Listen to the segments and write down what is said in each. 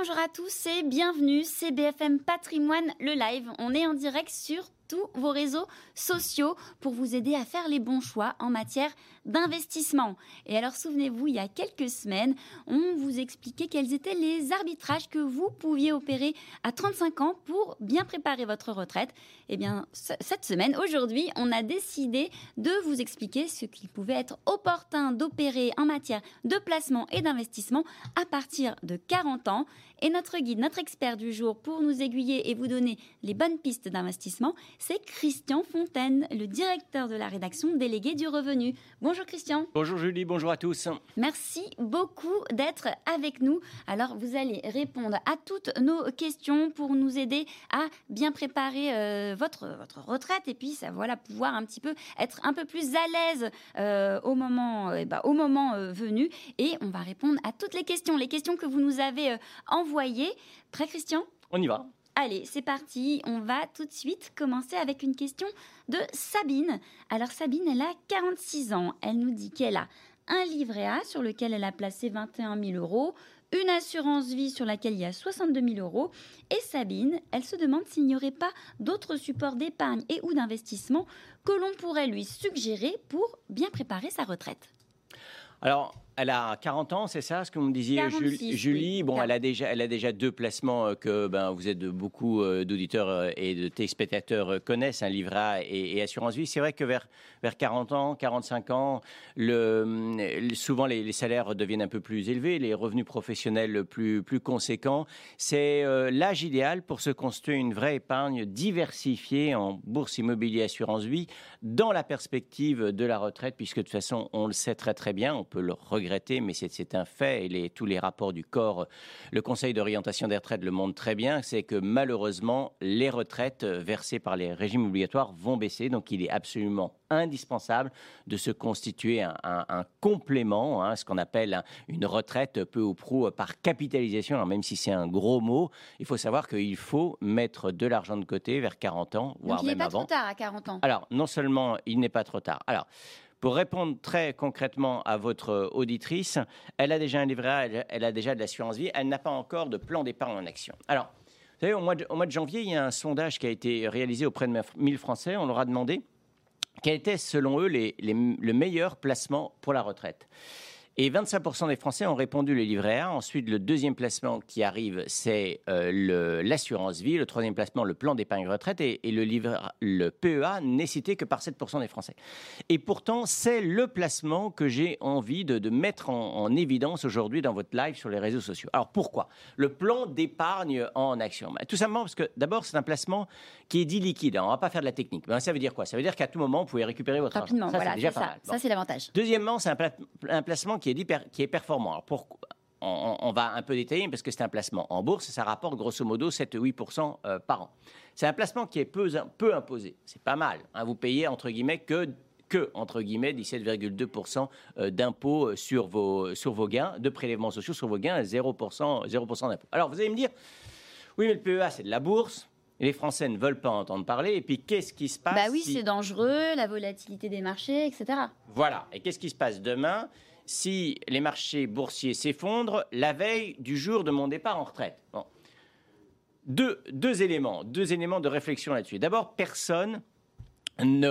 Bonjour à tous et bienvenue, c'est BFM Patrimoine, le live. On est en direct sur tous vos réseaux sociaux pour vous aider à faire les bons choix en matière d'investissement. Et alors souvenez-vous, il y a quelques semaines, on vous expliquait quels étaient les arbitrages que vous pouviez opérer à 35 ans pour bien préparer votre retraite. Eh bien, cette semaine, aujourd'hui, on a décidé de vous expliquer ce qu'il pouvait être opportun d'opérer en matière de placement et d'investissement à partir de 40 ans. Et notre guide, notre expert du jour pour nous aiguiller et vous donner les bonnes pistes d'investissement, c'est Christian Fontaine, le directeur de la rédaction délégué du revenu. Bonjour Christian. Bonjour Julie, bonjour à tous. Merci beaucoup d'être avec nous. Alors vous allez répondre à toutes nos questions pour nous aider à bien préparer euh, votre, votre retraite et puis ça, voilà, pouvoir un petit peu être un peu plus à l'aise euh, au moment, euh, bah, au moment venu. Et on va répondre à toutes les questions, les questions que vous nous avez envoyées. Prêt Christian? On y va. Allez, c'est parti. On va tout de suite commencer avec une question de Sabine. Alors Sabine, elle a 46 ans. Elle nous dit qu'elle a un livret A sur lequel elle a placé 21 000 euros, une assurance vie sur laquelle il y a 62 000 euros. Et Sabine, elle se demande s'il n'y aurait pas d'autres supports d'épargne et ou d'investissement que l'on pourrait lui suggérer pour bien préparer sa retraite. Alors, elle a 40 ans, c'est ça ce que vous me disiez, Julie? Bon, elle a déjà, elle a déjà deux placements euh, que ben, vous êtes de beaucoup euh, d'auditeurs euh, et de téléspectateurs connaissent, un hein, livret et, assurance vie. C'est vrai que vers, vers 40 ans, 45 ans, le, souvent les, salaires deviennent un peu plus élevés, les revenus professionnels plus, plus conséquents. C'est l'âge idéal pour se construire une vraie épargne diversifiée en bourse immobilier assurance vie dans la perspective de la retraite, puisque de toute façon, on le sait très très bien, on peut le regretter mais c'est un fait, et les, tous les rapports du corps, le Conseil d'orientation des retraites le montre très bien, c'est que malheureusement, les retraites versées par les régimes obligatoires vont baisser, donc il est absolument indispensable de se constituer un, complément, hein, ce qu'on appelle une retraite peu ou prou par capitalisation. Alors même si c'est un gros mot, il faut savoir qu'il faut mettre de l'argent de côté vers 40 ans, voire Donc il n'est pas trop tard à 40 ans. Alors non seulement il n'est pas trop tard. Alors pour répondre très concrètement à votre auditrice, elle a déjà un livret A, elle, a déjà de l'assurance vie, elle n'a pas encore de plan d'épargne en action. Alors, vous savez, au mois, de, janvier, il y a un sondage qui a été réalisé auprès de 1000 Français. On leur a demandé quel était, selon eux, le meilleur placement pour la retraite. Et 25% des Français ont répondu le livret A. Ensuite, le deuxième placement qui arrive, c'est euh, l'assurance vie. Le troisième placement, le plan d'épargne retraite. Et, le, livret, le PEA n'est cité que par 7% des Français. Et pourtant, c'est le placement que j'ai envie de, mettre en, évidence aujourd'hui dans votre live sur les réseaux sociaux. Alors pourquoi? Le plan d'épargne en action. Tout simplement parce que d'abord, c'est un placement qui est dit liquide. on ne va pas faire de la technique. Ben, ça veut dire quoi? Ça veut dire qu'à tout moment, vous pouvez récupérer votre argent. Ça, voilà, c'est ça. Ça, c'est l'avantage. Deuxièmement, c'est un, placement qui est, dit qui est performant. Alors, pourquoi on, va un peu détailler parce que c'est un placement en bourse ça rapporte grosso modo 7-8% euh, par an. C'est un placement qui est peu, peu imposé. C'est pas mal. Hein. Vous payez entre guillemets que que, entre guillemets, 17,2% euh, d'impôts euh, sur vos, sur vos gains, de prélèvements sociaux sur vos gains, 0%, 0 d'impôts. Alors, vous allez me dire, oui, mais le PEA, c'est de la bourse, les Français ne veulent pas entendre parler. Et puis, qu'est-ce qui se passe Bah oui, c'est dangereux, la volatilité des marchés, etc. Voilà. Et qu'est-ce qui se passe demain? Si les marchés boursiers s'effondrent la veille du jour de mon départ en retraite deux, deux éléments, deux éléments de réflexion là-dessus. D'abord, personne,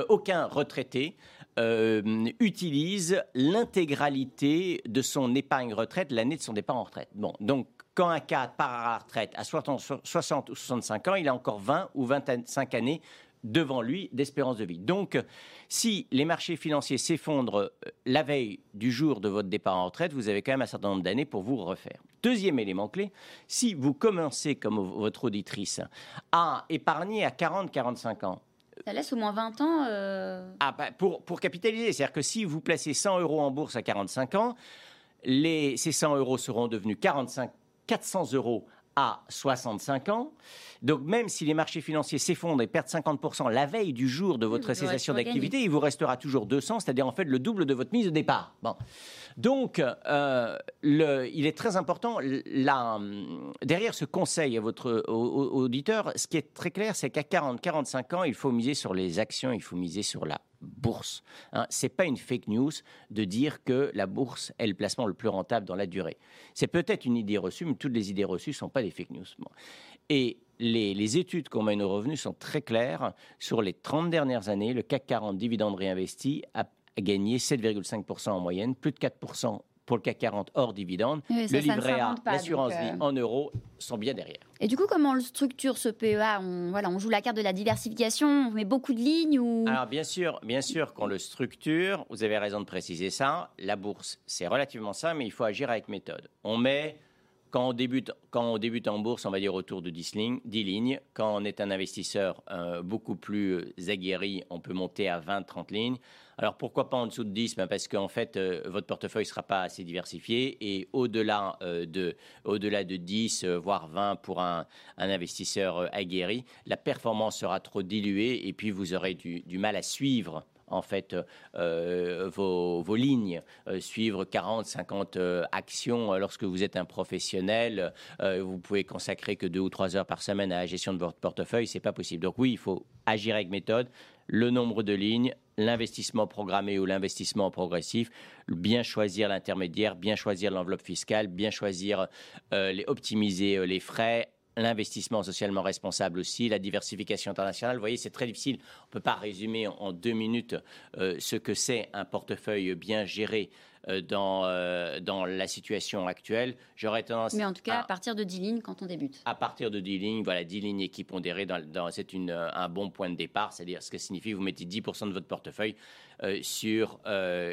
aucun retraité euh, utilise l'intégralité de son épargne retraite l'année de son départ en retraite. Bon, donc quand un cadre part à la retraite à 60 ou 65 ans, il a encore 20 ou 25 années devant lui d'espérance de vie. Donc, si les marchés financiers s'effondrent euh, la veille du jour de votre départ en retraite, vous avez quand même un certain nombre d'années pour vous refaire. Deuxième élément clé, si vous commencez, comme votre auditrice, à épargner à 40-45 ans, ça laisse au moins 20 ans. Euh, ah, bah, pour, pour capitaliser. C'est-à-dire que si vous placez 100 euros en bourse à 45 ans, les, ces 100 euros seront devenus 45 400 euros à 65 ans. Donc même si les marchés financiers s'effondrent et perdent 50% la veille du jour de votre cessation d'activité, il vous restera toujours 200, c'est-à-dire en fait le double de votre mise de départ. Bon. Donc, euh, il est très important, derrière ce conseil à votre auditeur, ce qui est très clair, c'est qu'à 40-45 ans, il faut miser sur les actions, il faut miser sur la bourse. Hein. Ce n'est pas une fake news de dire que la bourse est le placement le plus rentable dans la durée. C'est peut-être une idée reçue, mais toutes les idées reçues ne sont pas des fake news. Et les, les, études qu'on mène aux revenus sont très claires. Sur les 30 dernières années, le CAC 40 dividendes réinvestis a gagné 7,5% en moyenne, plus de 4% pour le CAC 40 hors dividende. le livret A, l'assurance vie euh, en euros sont bien derrière. Et du coup, comment on structure ce PEA on, voilà, on joue la carte de la diversification, on met beaucoup de lignes ou... Alors bien sûr, bien sûr qu'on le structure, vous avez raison de préciser ça. La bourse, c'est relativement ça, mais il faut agir avec méthode. On met quand on, débute, quand on débute en bourse, on va dire autour de 10 lignes. 10 lignes. Quand on est un investisseur euh, beaucoup plus euh, aguerri, on peut monter à 20-30 lignes. Alors pourquoi pas en dessous de 10 ben Parce qu'en fait, euh, votre portefeuille ne sera pas assez diversifié et au-delà de, au -delà de 10, voire 20 pour un, investisseur aguerri, la performance sera trop diluée et puis vous aurez du, mal à suivre en fait euh, vos, vos, lignes, euh, suivre 40, 50 euh, actions lorsque vous êtes un professionnel. vous pouvez consacrer que deux ou trois heures par semaine à la gestion de votre portefeuille, c'est pas possible. Donc oui, il faut agir avec méthode. Le nombre de lignes, l'investissement programmé ou l'investissement progressif, bien choisir l'intermédiaire, bien choisir l'enveloppe fiscale, bien choisir, les, optimiser les frais, l'investissement socialement responsable aussi, la diversification internationale. Vous voyez, c'est très difficile. On ne peut pas résumer en, deux minutes euh, ce que c'est un portefeuille bien géré euh, dans, euh, dans la situation actuelle. J'aurais tendance Mais en tout cas, à, partir de 10 lignes quand on débute. À partir de 10 lignes, voilà, 10 lignes équipondérées, dans, dans, c'est un bon point de départ, c'est-à-dire ce que signifie vous mettez 10% de votre portefeuille euh, sur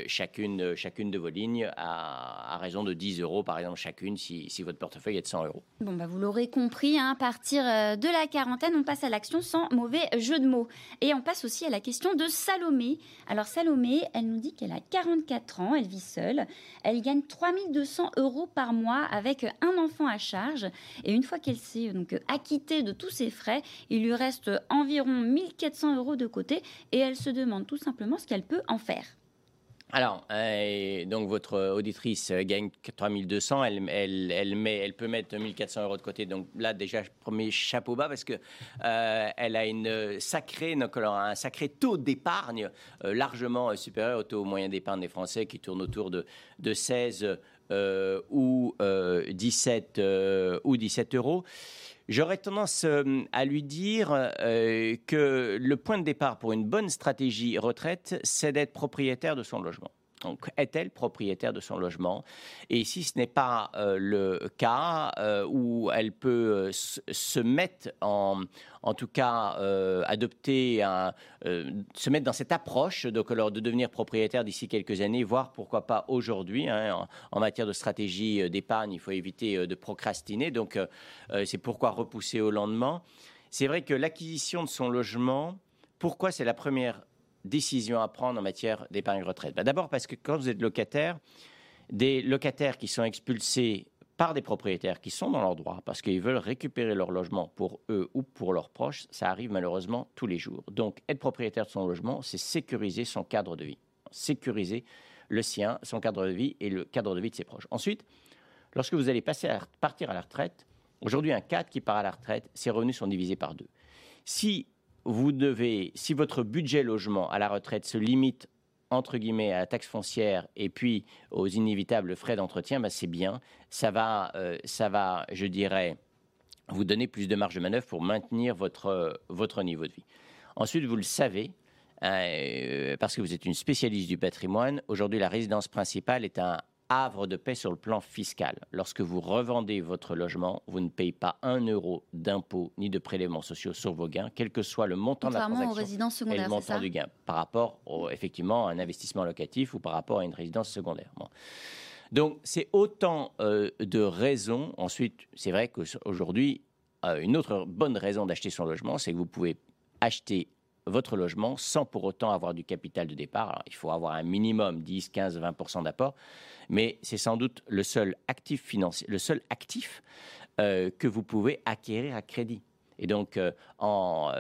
chacune, chacune de vos lignes à, raison de 10 euros, par exemple, chacune, si, si votre portefeuille est de 100 euros. Bon, bah vous l'aurez compris, hein, à partir de la quarantaine, on passe à l'action sans mauvais jeu de mots. Et on passe aussi à la question de Salomé. Alors Salomé, elle nous dit qu'elle a 44 ans, elle vit Elle gagne 3200 euros par mois avec un enfant à charge. Et une fois qu'elle s'est donc acquittée de tous ses frais, il lui reste environ 1400 euros de côté et elle se demande tout simplement ce qu'elle peut en faire. Alors, euh, donc votre auditrice gagne 3200, elle, elle, peut mettre 1400 euros de côté. Donc là, déjà, premier chapeau bas parce que euh, a un sacré taux d'épargne euh, largement supérieur au taux moyen d'épargne des Français qui tourne autour de 16 ou 17 ou 17 euros. J'aurais tendance euh, à lui dire euh, que le point de départ pour une bonne stratégie retraite, c'est d'être propriétaire de son logement. Donc, est-elle propriétaire de son logement? Et si ce n'est pas euh, le cas, euh, où elle peut euh, se mettre en, en tout cas, adopter, un, se mettre dans cette approche alors, de devenir propriétaire d'ici quelques années, voire pourquoi pas aujourd'hui, hein, en, matière de stratégie d'épargne, il faut éviter de procrastiner. Donc, c'est pourquoi repousser au lendemain? C'est vrai que l'acquisition de son logement, pourquoi c'est la première décisions à prendre en matière d'épargne retraite bah, D'abord parce que quand vous êtes locataire, des locataires qui sont expulsés par des propriétaires qui sont dans leurs droits parce qu'ils veulent récupérer leur logement pour eux ou pour leurs proches, ça arrive malheureusement tous les jours. Donc être propriétaire de son logement, c'est sécuriser son cadre de vie, sécuriser le sien, son cadre de vie et le cadre de vie de ses proches. Ensuite, lorsque vous allez passer à partir à la retraite, aujourd'hui un cadre qui part à la retraite, ses revenus sont divisés par deux. Si vous devez, si votre budget logement à la retraite se limite entre guillemets à la taxe foncière et puis aux inévitables frais d'entretien, ben c'est bien. Ça va, euh, ça va, je dirais, vous donner plus de marge de manœuvre pour maintenir votre, votre niveau de vie. Ensuite, vous le savez, euh, parce que vous êtes une spécialiste du patrimoine, aujourd'hui la résidence principale est un havre de paix sur le plan fiscal. Lorsque vous revendez votre logement, vous ne payez pas un euro d'impôts ni de prélèvements sociaux sur vos gains, quel que soit le montant de la transaction et le montant du gain, par rapport effectivement à un investissement locatif ou par rapport à une résidence secondaire. Donc c'est autant euh, de raisons. Ensuite, c'est vrai qu'aujourd'hui, euh, une autre bonne raison d'acheter son logement, c'est que vous pouvez acheter votre logement sans pour autant avoir du capital de départ. il faut avoir un minimum 10, 15, 20 d'apport, mais c'est sans doute le seul actif financier, le seul actif que vous pouvez acquérir à crédit. Et donc, en,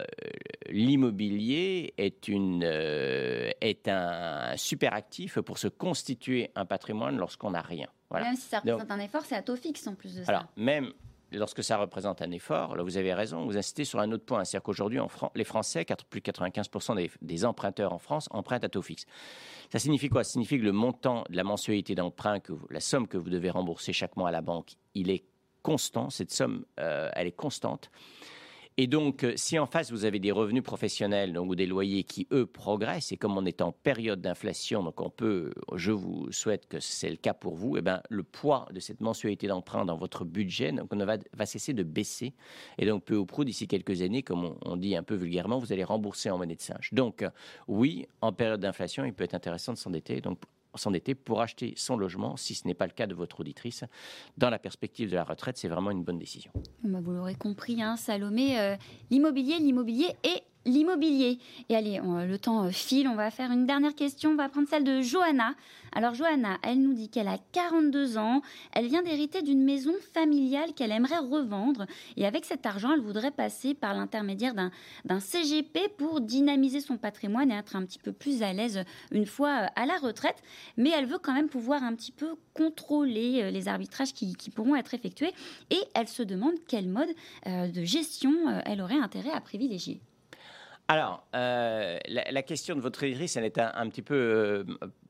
l'immobilier est, une, est un super actif pour se constituer un patrimoine lorsqu'on n'a rien. Même si ça représente un effort, c'est à taux fixe en plus de ça. Alors, même lorsque ça représente un effort, là vous avez raison, vous insistez sur un autre point. C'est-à-dire qu'aujourd'hui, les Français, plus de 95% des, emprunteurs en France empruntent à taux fixe. Ça signifie quoi? Ça signifie que le montant de la mensualité d'emprunt, la somme que vous devez rembourser chaque mois à la banque, il est constant. Cette somme, euh, elle est constante. Et donc, euh, si en face vous avez des revenus professionnels donc, ou des loyers qui, eux, progressent, et comme on est en période d'inflation, donc on peut, je vous souhaite que c'est le cas pour vous, eh ben, le poids de cette mensualité d'emprunt dans votre budget donc, on va, va cesser de baisser. Et donc, peu ou prou, d'ici quelques années, comme on, on, dit un peu vulgairement, vous allez rembourser en monnaie de singe. Donc, oui, en période d'inflation, il peut être intéressant de s'endetter. Donc, s'endetter pour acheter son logement, si ce n'est pas le cas de votre auditrice. Dans la perspective de la retraite, c'est vraiment une bonne décision. Bah, vous l'aurez compris, hein, Salomé, euh, l'immobilier, l'immobilier et l'immobilier. Et allez, le temps euh, file, on va faire une dernière question, on va prendre celle de Johanna. Alors Johanna, elle nous dit qu'elle a 42 ans, elle vient d'hériter d'une maison familiale qu'elle aimerait revendre et avec cet argent, elle voudrait passer par l'intermédiaire d'un CGP pour dynamiser son patrimoine et être un petit peu plus à l'aise une fois euh, à la retraite. Mais elle veut quand même pouvoir un petit peu contrôler euh, les arbitrages qui, pourront être effectués et elle se demande quel mode de gestion elle aurait intérêt à privilégier. Alors, euh, la, question de votre éditrice, elle est un, petit peu euh,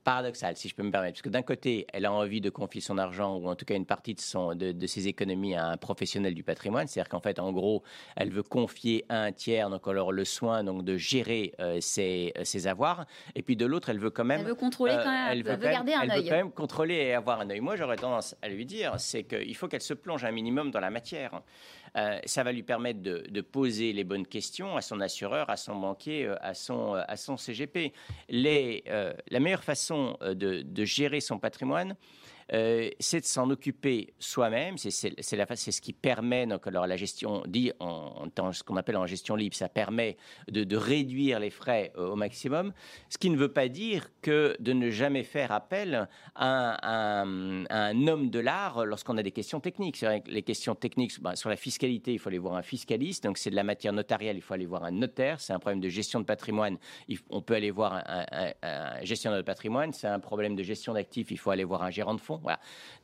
paradoxale, si je peux me permettre. Parce que d'un côté, elle a envie de confier son argent, ou en tout cas une partie de, son, de, ses économies, à un professionnel du patrimoine. C'est-à-dire qu'en fait, en gros, elle veut confier à un tiers, donc alors le soin donc, de gérer euh, ses, avoirs. Et puis de l'autre, elle veut quand même. Elle veut contrôler quand même, elle, veut, garder un œil. Elle veut quand même contrôler et avoir un œil. Moi, j'aurais tendance à lui dire, c'est qu'il faut qu'elle se plonge un minimum dans la matière. Euh, ça va lui permettre de, poser les bonnes questions à son assureur, à son banquier, euh, à son, euh, à son CGP. La meilleure façon de gérer son patrimoine, euh, c'est de s'en occuper soi-même. C'est ce qui permet, alors la gestion, dit en, ce qu'on appelle en gestion libre, ça permet de, réduire les frais euh, au maximum. Ce qui ne veut pas dire que de ne jamais faire appel à un, homme de l'art lorsqu'on a des questions techniques. Les questions techniques, bah, sur la fiscalité, il faut aller voir un fiscaliste. Donc, c'est de la matière notariale, il faut aller voir un notaire. C'est un problème de gestion de patrimoine, on peut aller voir un gestionnaire de patrimoine. C'est un problème de gestion d'actifs, il faut aller voir un gérant de fonds.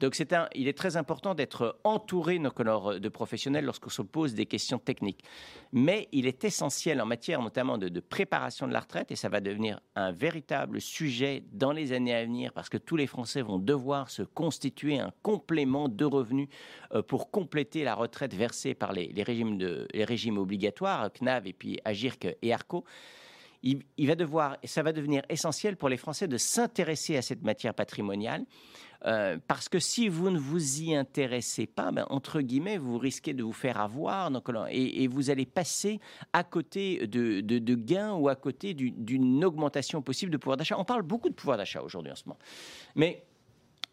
Donc il est très important d'être entouré de professionnels lorsqu'on se pose des questions techniques. Mais il est essentiel en matière notamment de, préparation de la retraite, et ça va devenir un véritable sujet dans les années à venir, parce que tous les Français vont devoir se constituer un complément de revenus euh, pour compléter la retraite versée par les, régimes, les régimes obligatoires, CNAV et puis AGIRC et ARCO il, va devoir, ça va devenir essentiel pour les Français de s'intéresser à cette matière patrimoniale. Euh, parce que si vous ne vous y intéressez pas, ben, entre guillemets, vous risquez de vous faire avoir donc, et, vous allez passer à côté de, de gains ou à côté d'une augmentation possible de pouvoir d'achat. On parle beaucoup de pouvoir d'achat aujourd'hui en ce moment. Mais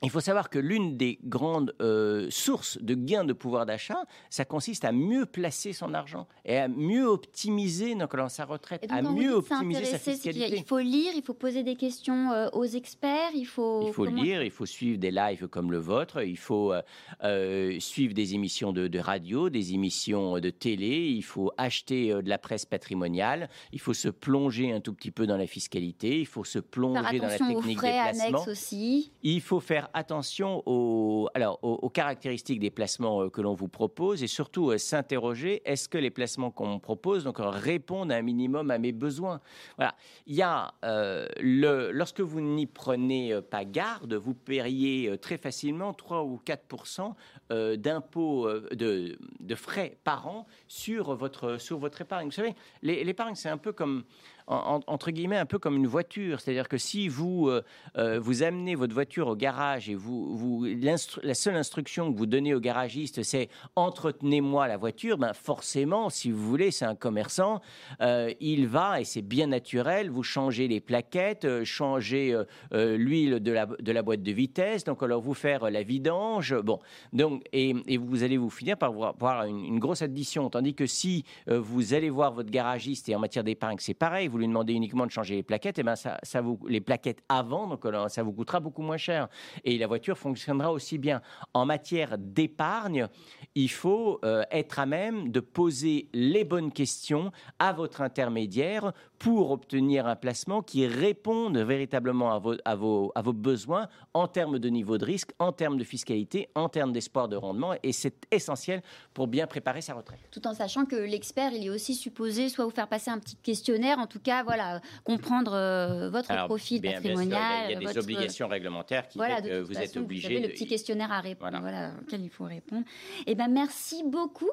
il faut savoir que l'une des grandes euh, sources de gains de pouvoir d'achat, ça consiste à mieux placer son argent et à mieux optimiser donc, sa retraite, à mieux optimiser sa fiscalité. Il faut lire, il faut poser des questions euh, aux experts, il faut... Il faut lire, il faut suivre des lives comme le vôtre, il faut euh, suivre des émissions de, de, radio, des émissions de télé, il faut acheter de la presse patrimoniale, il faut se plonger un tout petit peu dans la fiscalité, il faut se plonger dans la technique des placements. aussi. Il faut faire attention aux, alors, aux, caractéristiques des placements euh, que l'on vous propose et surtout euh, s'interroger est-ce que les placements qu'on propose donc, répondent un minimum à mes besoins? Voilà. Il y a, euh, le, lorsque vous n'y prenez pas garde, vous paieriez très facilement 3 ou 4 d'impôts, de, de, frais par an sur votre, sur votre épargne. Vous savez, l'épargne, c'est un peu comme entre guillemets un peu comme une voiture. C'est-à-dire que si vous, euh, euh, vous amenez votre voiture au garage et vous, vous la seule instruction que vous donnez au garagiste, c'est entretenez-moi la voiture, ben forcément, si vous voulez, c'est un commerçant, euh, il va, et c'est bien naturel, vous changez les plaquettes, changer l'huile de la, de la boîte de vitesse, donc alors vous faire la vidange, bon, donc, et, vous allez vous finir par avoir une, une grosse addition. Tandis que si vous allez voir votre garagiste, et en matière d'épargne, c'est pareil, vous lui demandez uniquement de changer les plaquettes, et eh ben ça, vous, les plaquettes avant, donc ça vous coûtera beaucoup moins cher. Et la voiture fonctionnera aussi bien. En matière d'épargne, il faut euh, être à même de poser les bonnes questions à votre intermédiaire pour obtenir un placement qui réponde véritablement à vos, à vos, à vos besoins en termes de niveau de risque, en termes de fiscalité, en termes d'espoir de rendement. Et c'est essentiel pour bien préparer sa retraite. Tout en sachant que l'expert, il est aussi supposé soit vous faire passer un petit questionnaire, en tout cas, voilà, comprendre euh, votre profil patrimonial. il y a, des obligations réglementaires qui voilà, que vous êtes obligé. Vous avez le petit questionnaire à répondre, voilà. auquel il faut répondre. Eh ben, merci beaucoup,